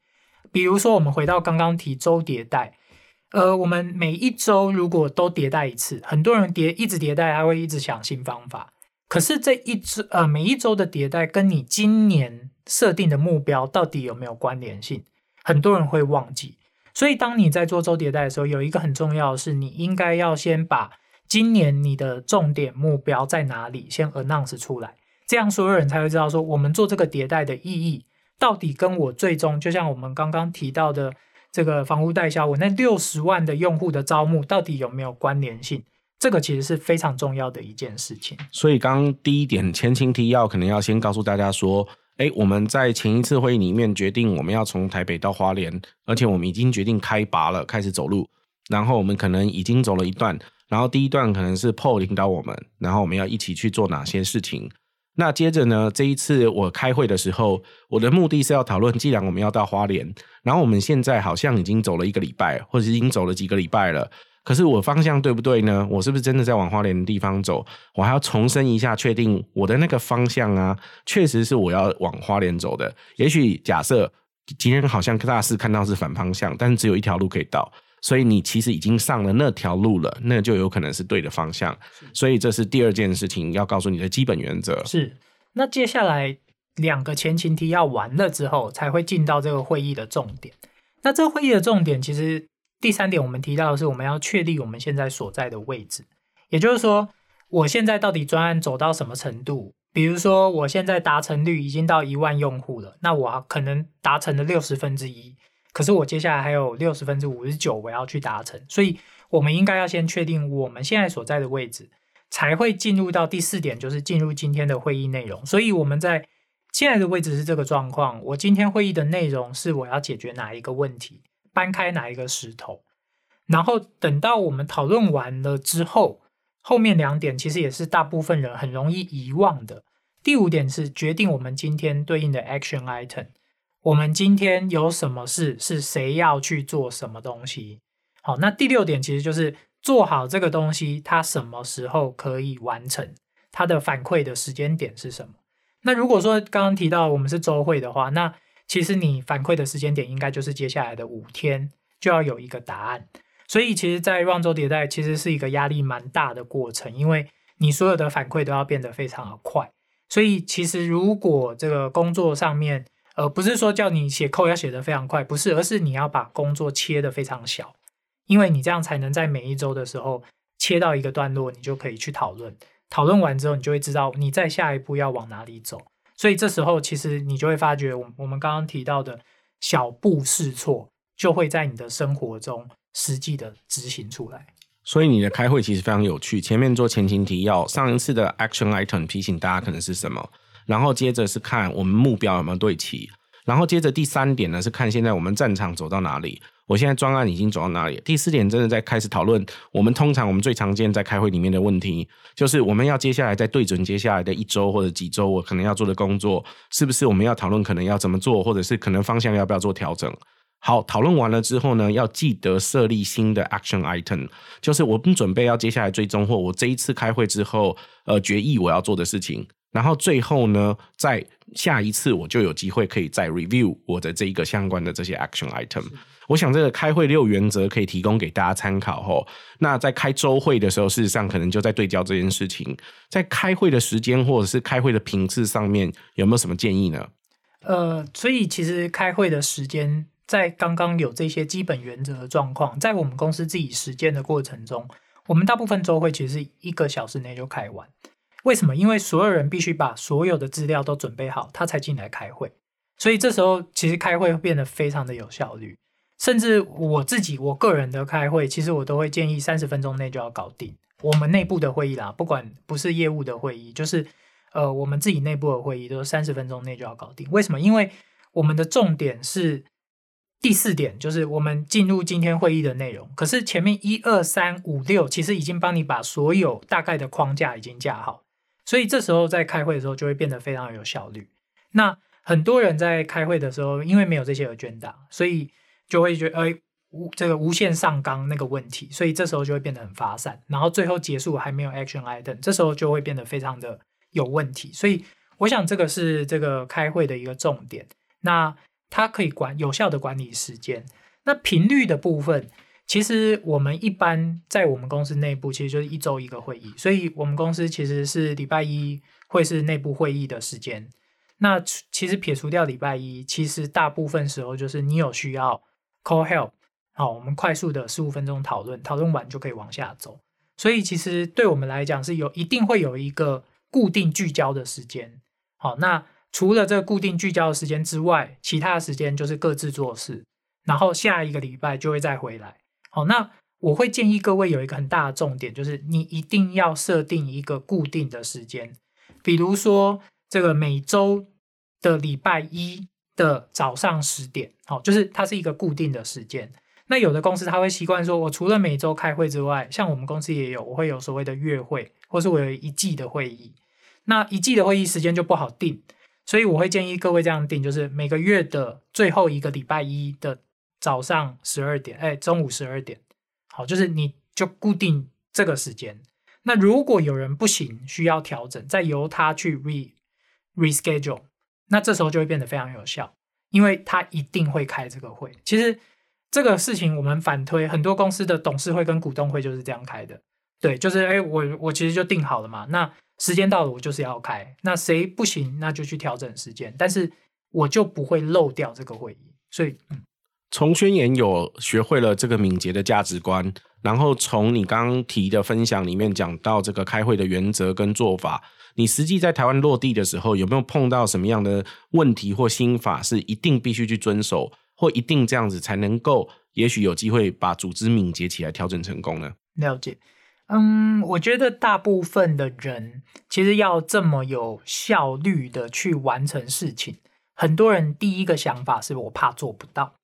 S2: 比如说，我们回到刚刚提周迭代，呃，我们每一周如果都迭代一次，很多人迭一直迭代，还会一直想新方法。可是这一周呃每一周的迭代跟你今年设定的目标到底有没有关联性？很多人会忘记。所以当你在做周迭代的时候，有一个很重要的是，你应该要先把。今年你的重点目标在哪里？先 announce 出来，这样所有人才会知道说，我们做这个迭代的意义到底跟我最终，就像我们刚刚提到的这个房屋代销，我那六十万的用户的招募到底有没有关联性？这个其实是非常重要的一件事情。
S1: 所以，刚刚第一点前情提要，可能要先告诉大家说，诶，我们在前一次会议里面决定，我们要从台北到花莲，而且我们已经决定开拔了，开始走路，然后我们可能已经走了一段。然后第一段可能是 Paul 领导我们，然后我们要一起去做哪些事情。那接着呢，这一次我开会的时候，我的目的是要讨论，既然我们要到花莲，然后我们现在好像已经走了一个礼拜，或者已经走了几个礼拜了，可是我方向对不对呢？我是不是真的在往花莲的地方走？我还要重申一下，确定我的那个方向啊，确实是我要往花莲走的。也许假设今天好像大致看到是反方向，但是只有一条路可以到。所以你其实已经上了那条路了，那就有可能是对的方向。所以这是第二件事情要告诉你的基本原则。
S2: 是。那接下来两个前情提要完了之后，才会进到这个会议的重点。那这个会议的重点，其实第三点我们提到的是，我们要确立我们现在所在的位置。也就是说，我现在到底专案走到什么程度？比如说，我现在达成率已经到一万用户了，那我可能达成了六十分之一。可是我接下来还有六十分之五十九我要去达成，所以我们应该要先确定我们现在所在的位置，才会进入到第四点，就是进入今天的会议内容。所以我们在现在的位置是这个状况，我今天会议的内容是我要解决哪一个问题，搬开哪一个石头，然后等到我们讨论完了之后，后面两点其实也是大部分人很容易遗忘的。第五点是决定我们今天对应的 action item。我们今天有什么事？是谁要去做什么东西？好，那第六点其实就是做好这个东西，它什么时候可以完成？它的反馈的时间点是什么？那如果说刚刚提到我们是周会的话，那其实你反馈的时间点应该就是接下来的五天就要有一个答案。所以其实，在 run 周迭代其实是一个压力蛮大的过程，因为你所有的反馈都要变得非常的快。所以其实如果这个工作上面，呃，不是说叫你写扣要写得非常快，不是，而是你要把工作切得非常小，因为你这样才能在每一周的时候切到一个段落，你就可以去讨论。讨论完之后，你就会知道你再下一步要往哪里走。所以这时候，其实你就会发觉，我我们刚刚提到的小步试错，就会在你的生活中实际的执行出来。
S1: 所以你的开会其实非常有趣。前面做前情提要，上一次的 action item 提醒大家可能是什么？然后接着是看我们目标有没有对齐，然后接着第三点呢是看现在我们战场走到哪里，我现在专案已经走到哪里。第四点真的在开始讨论我们通常我们最常见在开会里面的问题，就是我们要接下来再对准接下来的一周或者几周我可能要做的工作，是不是我们要讨论可能要怎么做，或者是可能方向要不要做调整。好，讨论完了之后呢，要记得设立新的 action item，就是我们准备要接下来追踪或我这一次开会之后呃决议我要做的事情。然后最后呢，在下一次我就有机会可以再 review 我的这一个相关的这些 action item。我想这个开会六原则可以提供给大家参考齁。那在开周会的时候，事实上可能就在对焦这件事情。在开会的时间或者是开会的频次上面，有没有什么建议呢？
S2: 呃，所以其实开会的时间，在刚刚有这些基本原则的状况，在我们公司自己实践的过程中，我们大部分周会其实一个小时内就开完。为什么？因为所有人必须把所有的资料都准备好，他才进来开会。所以这时候其实开会变得非常的有效率。甚至我自己我个人的开会，其实我都会建议三十分钟内就要搞定。我们内部的会议啦，不管不是业务的会议，就是呃我们自己内部的会议，都是三十分钟内就要搞定。为什么？因为我们的重点是第四点，就是我们进入今天会议的内容。可是前面一二三五六，其实已经帮你把所有大概的框架已经架好。所以这时候在开会的时候就会变得非常有效率。那很多人在开会的时候，因为没有这些 agenda，所以就会觉得，哎，无这个无限上纲那个问题，所以这时候就会变得很发散。然后最后结束还没有 action item，这时候就会变得非常的有问题。所以我想这个是这个开会的一个重点。那它可以管有效的管理时间。那频率的部分。其实我们一般在我们公司内部，其实就是一周一个会议，所以我们公司其实是礼拜一会是内部会议的时间。那其实撇除掉礼拜一，其实大部分时候就是你有需要 call help，好，我们快速的十五分钟讨论，讨论完就可以往下走。所以其实对我们来讲是有一定会有一个固定聚焦的时间。好，那除了这个固定聚焦的时间之外，其他的时间就是各自做事，然后下一个礼拜就会再回来。好，那我会建议各位有一个很大的重点，就是你一定要设定一个固定的时间，比如说这个每周的礼拜一的早上十点，好，就是它是一个固定的时间。那有的公司他会习惯说，我除了每周开会之外，像我们公司也有，我会有所谓的月会，或是我有一季的会议。那一季的会议时间就不好定，所以我会建议各位这样定，就是每个月的最后一个礼拜一的。早上十二点，哎，中午十二点，好，就是你就固定这个时间。那如果有人不行，需要调整，再由他去 re reschedule，那这时候就会变得非常有效，因为他一定会开这个会。其实这个事情我们反推，很多公司的董事会跟股东会就是这样开的。对，就是哎，我我其实就定好了嘛，那时间到了，我就是要开。那谁不行，那就去调整时间，但是我就不会漏掉这个会议。所以，嗯。从宣言有学会了这个敏捷的价值观，然后从你刚刚提的分享里面讲到这个开会的原则跟做法，你实际在台湾落地的时候，有没有碰到什么样的问题或心法是一定必须去遵守，
S1: 或一定这样子才能够，也许有机会把组织敏捷起来，调整成功呢？
S2: 了解。嗯，我觉得大部分的人其实要这么有效率的去完成事情，很多人第一个想法是我怕做不到。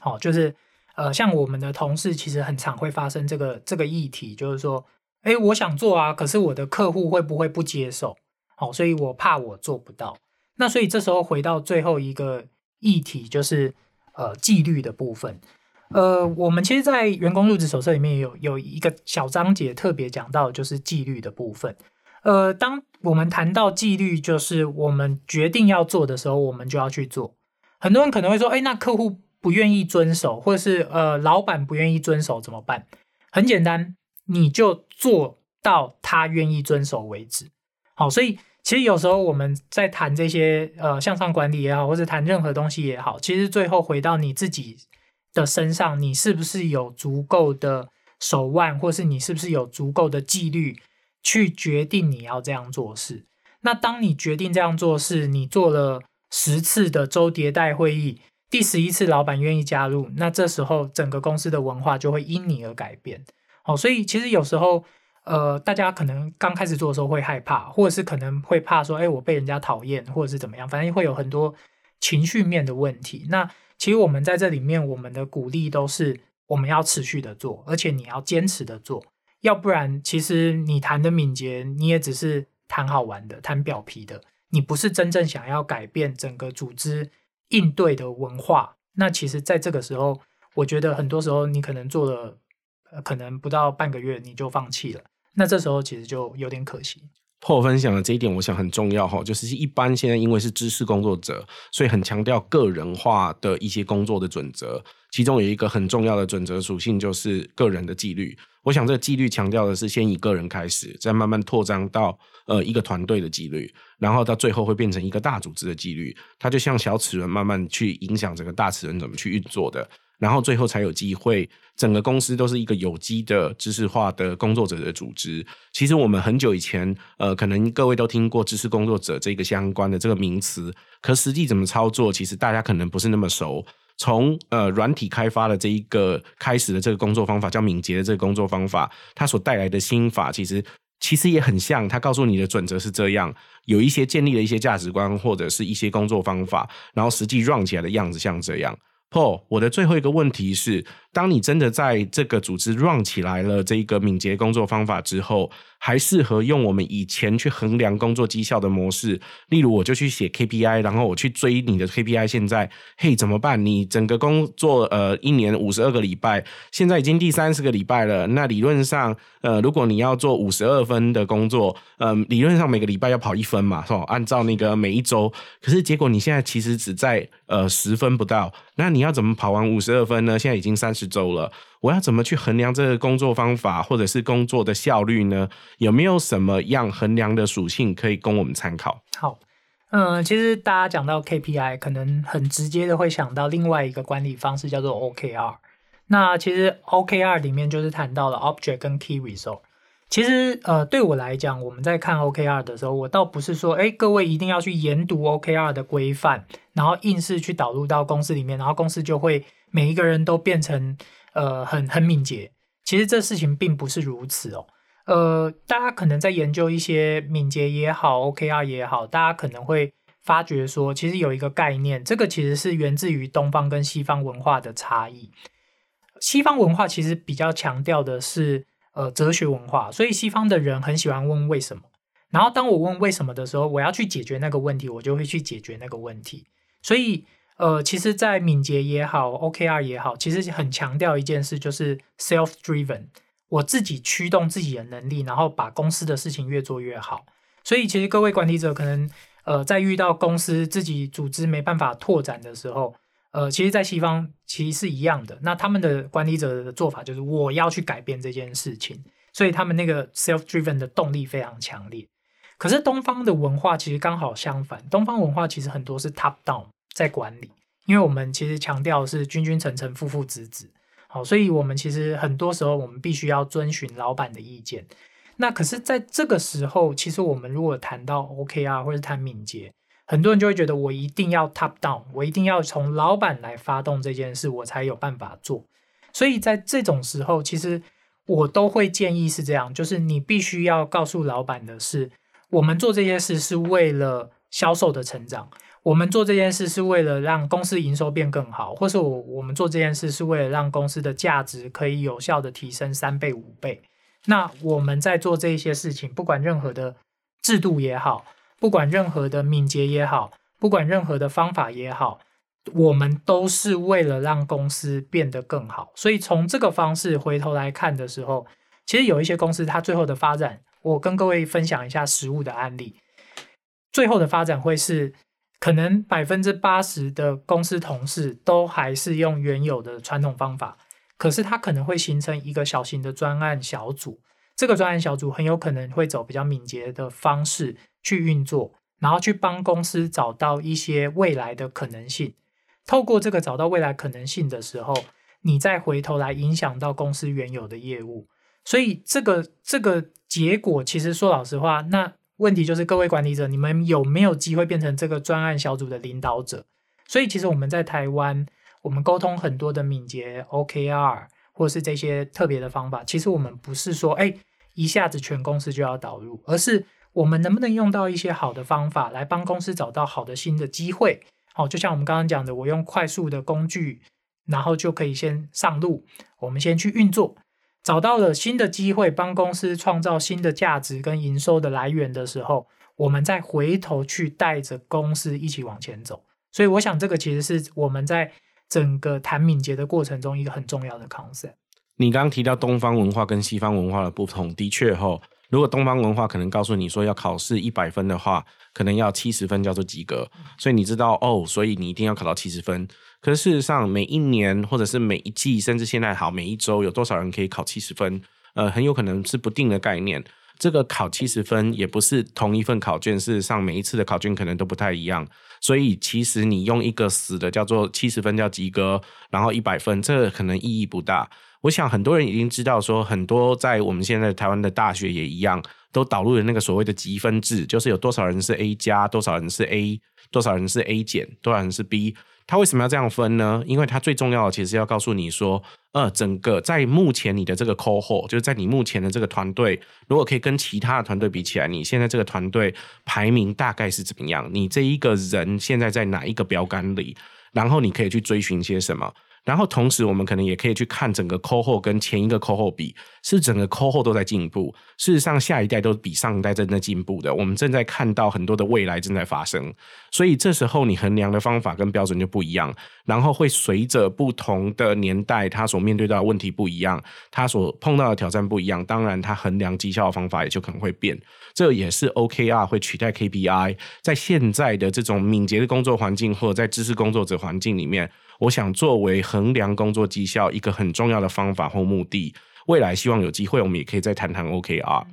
S2: 好，就是呃，像我们的同事其实很常会发生这个这个议题，就是说，哎，我想做啊，可是我的客户会不会不接受？好，所以我怕我做不到。那所以这时候回到最后一个议题，就是呃纪律的部分。呃，我们其实，在员工入职手册里面有有一个小章节特别讲到，就是纪律的部分。呃，当我们谈到纪律，就是我们决定要做的时候，我们就要去做。很多人可能会说，哎，那客户不愿意遵守，或者是呃，老板不愿意遵守怎么办？很简单，你就做到他愿意遵守为止。好，所以其实有时候我们在谈这些呃向上管理也好，或者谈任何东西也好，其实最后回到你自己。的身上，你是不是有足够的手腕，或是你是不是有足够的纪律，去决定你要这样做事？那当你决定这样做事，你做了十次的周迭代会议，第十一次老板愿意加入，那这时候整个公司的文化就会因你而改变。好，所以其实有时候，呃，大家可能刚开始做的时候会害怕，或者是可能会怕说，哎，我被人家讨厌，或者是怎么样，反正会有很多情绪面的问题。那其实我们在这里面，我们的鼓励都是我们要持续的做，而且你要坚持的做，要不然，其实你谈的敏捷，你也只是谈好玩的，谈表皮的，你不是真正想要改变整个组织应对的文化。那其实，在这个时候，我觉得很多时候你可能做了，呃，可能不到半个月你就放弃了，那这时候其实就有点可惜。
S1: 破分享的这一点，我想很重要哈，就是一般现在因为是知识工作者，所以很强调个人化的一些工作的准则，其中有一个很重要的准则属性就是个人的纪律。我想这个纪律强调的是先以个人开始，再慢慢扩张到呃一个团队的纪律，然后到最后会变成一个大组织的纪律。它就像小齿轮慢慢去影响整个大齿轮怎么去运作的。然后最后才有机会，整个公司都是一个有机的知识化的工作者的组织。其实我们很久以前，呃，可能各位都听过知识工作者这个相关的这个名词，可实际怎么操作，其实大家可能不是那么熟。从呃软体开发的这一个开始的这个工作方法，叫敏捷的这个工作方法，它所带来的心法，其实其实也很像。他告诉你的准则是这样，有一些建立了一些价值观或者是一些工作方法，然后实际 run 起来的样子像这样。Paul，我的最后一个问题是：当你真的在这个组织 run 起来了这一个敏捷工作方法之后，还适合用我们以前去衡量工作绩效的模式？例如，我就去写 KPI，然后我去追你的 KPI。现在，嘿，怎么办？你整个工作呃一年五十二个礼拜，现在已经第三十个礼拜了。那理论上，呃，如果你要做五十二分的工作，嗯、呃，理论上每个礼拜要跑一分嘛，是吧？按照那个每一周，可是结果你现在其实只在呃十分不到。那你要怎么跑完五十二分呢？现在已经三十周了，我要怎么去衡量这个工作方法或者是工作的效率呢？有没有什么样衡量的属性可以供我们参考？
S2: 好，嗯、其实大家讲到 KPI，可能很直接的会想到另外一个管理方式叫做 OKR。那其实 OKR 里面就是谈到了 Object 跟 Key Result。其实，呃，对我来讲，我们在看 OKR 的时候，我倒不是说，哎，各位一定要去研读 OKR 的规范，然后硬是去导入到公司里面，然后公司就会每一个人都变成，呃，很很敏捷。其实这事情并不是如此哦。呃，大家可能在研究一些敏捷也好，OKR 也好，大家可能会发觉说，其实有一个概念，这个其实是源自于东方跟西方文化的差异。西方文化其实比较强调的是。呃，哲学文化，所以西方的人很喜欢问为什么。然后当我问为什么的时候，我要去解决那个问题，我就会去解决那个问题。所以，呃，其实，在敏捷也好，OKR 也好，其实很强调一件事，就是 self-driven，我自己驱动自己的能力，然后把公司的事情越做越好。所以，其实各位管理者可能，呃，在遇到公司自己组织没办法拓展的时候，呃，其实，在西方其实是一样的。那他们的管理者的做法就是，我要去改变这件事情，所以他们那个 self-driven 的动力非常强烈。可是东方的文化其实刚好相反，东方文化其实很多是 top down 在管理，因为我们其实强调是君君臣臣父父子子，好，所以我们其实很多时候我们必须要遵循老板的意见。那可是在这个时候，其实我们如果谈到 OKR 或者谈敏捷。很多人就会觉得我一定要 top down，我一定要从老板来发动这件事，我才有办法做。所以在这种时候，其实我都会建议是这样，就是你必须要告诉老板的是，我们做这些事是为了销售的成长，我们做这件事是为了让公司营收变更好，或是我我们做这件事是为了让公司的价值可以有效的提升三倍五倍。那我们在做这些事情，不管任何的制度也好。不管任何的敏捷也好，不管任何的方法也好，我们都是为了让公司变得更好。所以从这个方式回头来看的时候，其实有一些公司它最后的发展，我跟各位分享一下实物的案例。最后的发展会是，可能百分之八十的公司同事都还是用原有的传统方法，可是它可能会形成一个小型的专案小组。这个专案小组很有可能会走比较敏捷的方式。去运作，然后去帮公司找到一些未来的可能性。透过这个找到未来可能性的时候，你再回头来影响到公司原有的业务。所以这个这个结果，其实说老实话，那问题就是各位管理者，你们有没有机会变成这个专案小组的领导者？所以其实我们在台湾，我们沟通很多的敏捷 OKR 或是这些特别的方法，其实我们不是说哎一下子全公司就要导入，而是。我们能不能用到一些好的方法来帮公司找到好的新的机会？好，就像我们刚刚讲的，我用快速的工具，然后就可以先上路。我们先去运作，找到了新的机会，帮公司创造新的价值跟营收的来源的时候，我们再回头去带着公司一起往前走。所以，我想这个其实是我们在整个谈敏捷的过程中一个很重要的 concept。
S1: 你刚刚提到东方文化跟西方文化的不同，的确哈。如果东方文化可能告诉你说要考试一百分的话，可能要七十分叫做及格，所以你知道哦，所以你一定要考到七十分。可是事实上，每一年或者是每一季，甚至现在好每一周，有多少人可以考七十分？呃，很有可能是不定的概念。这个考七十分也不是同一份考卷，事实上每一次的考卷可能都不太一样。所以其实你用一个死的叫做七十分叫及格，然后一百分，这可能意义不大。我想很多人已经知道，说很多在我们现在台湾的大学也一样，都导入了那个所谓的积分制，就是有多少人是 A 加，多少人是 A，多少人是 A 减，多少人是 B。他为什么要这样分呢？因为他最重要的其实要告诉你说，呃，整个在目前你的这个 cohort，就是在你目前的这个团队，如果可以跟其他的团队比起来，你现在这个团队排名大概是怎么样？你这一个人现在在哪一个标杆里？然后你可以去追寻些什么？然后同时，我们可能也可以去看整个 c o h o 跟前一个 c o h o 比，是整个 c o h o 都在进步。事实上，下一代都比上一代正在进步的。我们正在看到很多的未来正在发生。所以这时候你衡量的方法跟标准就不一样，然后会随着不同的年代，他所面对到的问题不一样，他所碰到的挑战不一样。当然，他衡量绩效的方法也就可能会变。这也是 OKR 会取代 KPI，在现在的这种敏捷的工作环境或者在知识工作者环境里面。我想作为很衡量工作绩效一个很重要的方法或目的，未来希望有机会我们也可以再谈谈 OKR。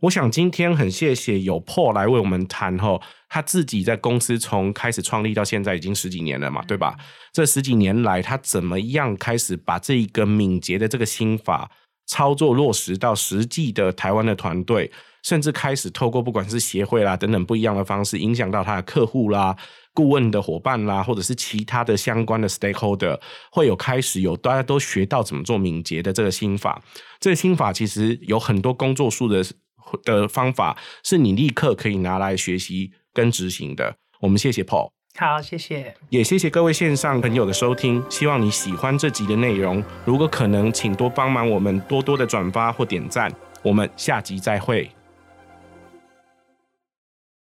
S1: 我想今天很谢谢有 Paul 来为我们谈吼，他自己在公司从开始创立到现在已经十几年了嘛，对吧？这十几年来他怎么样开始把这一个敏捷的这个心法操作落实到实际的台湾的团队，甚至开始透过不管是协会啦等等不一样的方式，影响到他的客户啦。顾问的伙伴啦，或者是其他的相关的 stakeholder，会有开始有大家都学到怎么做敏捷的这个心法。这个心法其实有很多工作数的的方法，是你立刻可以拿来学习跟执行的。我们谢谢 Paul，
S2: 好，谢谢，
S1: 也谢谢各位线上朋友的收听。希望你喜欢这集的内容，如果可能，请多帮忙我们多多的转发或点赞。我们下集再会。